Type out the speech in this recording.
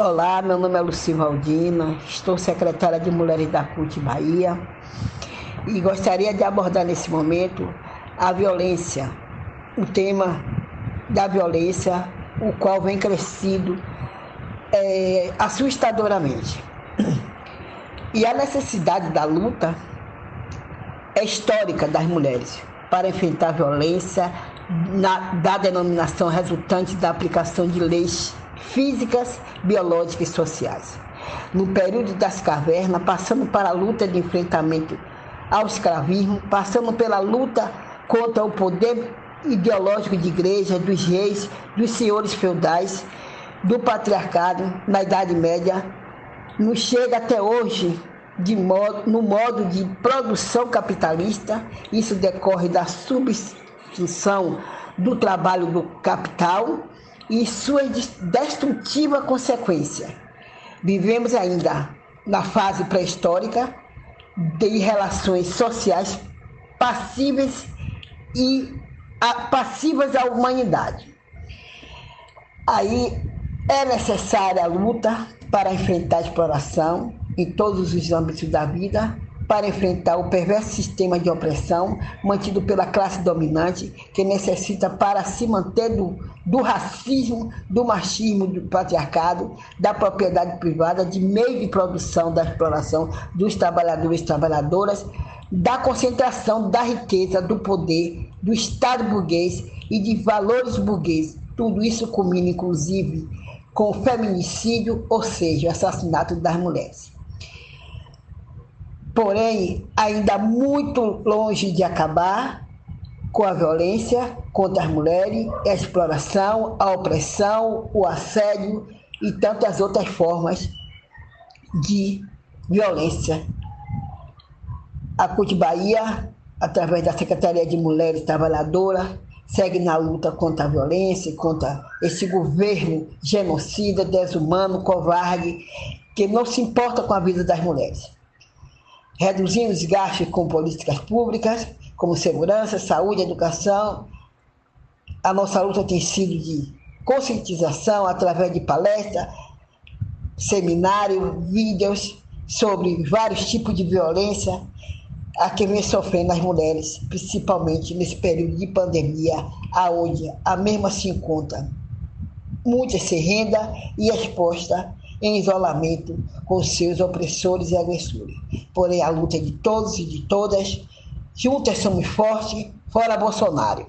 Olá, meu nome é Luci Valdina, estou secretária de Mulheres da CUT Bahia e gostaria de abordar nesse momento a violência, o tema da violência, o qual vem crescido é, assustadoramente. E a necessidade da luta é histórica das mulheres para enfrentar a violência na, da denominação resultante da aplicação de leis físicas, biológicas e sociais. No período das cavernas, passando para a luta de enfrentamento ao escravismo, passando pela luta contra o poder ideológico de igreja, dos reis, dos senhores feudais, do patriarcado na Idade Média, nos chega até hoje modo, no modo de produção capitalista. Isso decorre da substituição do trabalho do capital e sua destrutiva consequência. Vivemos ainda na fase pré-histórica de relações sociais passíveis e passivas à humanidade. Aí é necessária a luta para enfrentar a exploração em todos os âmbitos da vida, para enfrentar o perverso sistema de opressão mantido pela classe dominante, que necessita para se manter do, do racismo, do machismo, do patriarcado, da propriedade privada, de meio de produção da exploração dos trabalhadores e trabalhadoras, da concentração da riqueza, do poder, do Estado burguês e de valores burgueses. Tudo isso culmina, inclusive, com o feminicídio, ou seja, o assassinato das mulheres porém ainda muito longe de acabar com a violência contra as mulheres, a exploração, a opressão, o assédio e tantas outras formas de violência. A CUT Bahia, através da Secretaria de Mulheres Trabalhadoras, segue na luta contra a violência, contra esse governo genocida, desumano, covarde, que não se importa com a vida das mulheres reduzindo os gastos com políticas públicas, como segurança, saúde, educação. A nossa luta tem sido de conscientização através de palestras, seminários, vídeos sobre vários tipos de violência a que vem sofrendo as mulheres, principalmente nesse período de pandemia, aonde a mesma se encontra muitas sem renda e exposta em isolamento com seus opressores e agressores. Porém, a luta é de todos e de todas. Juntas somos fortes, fora Bolsonaro.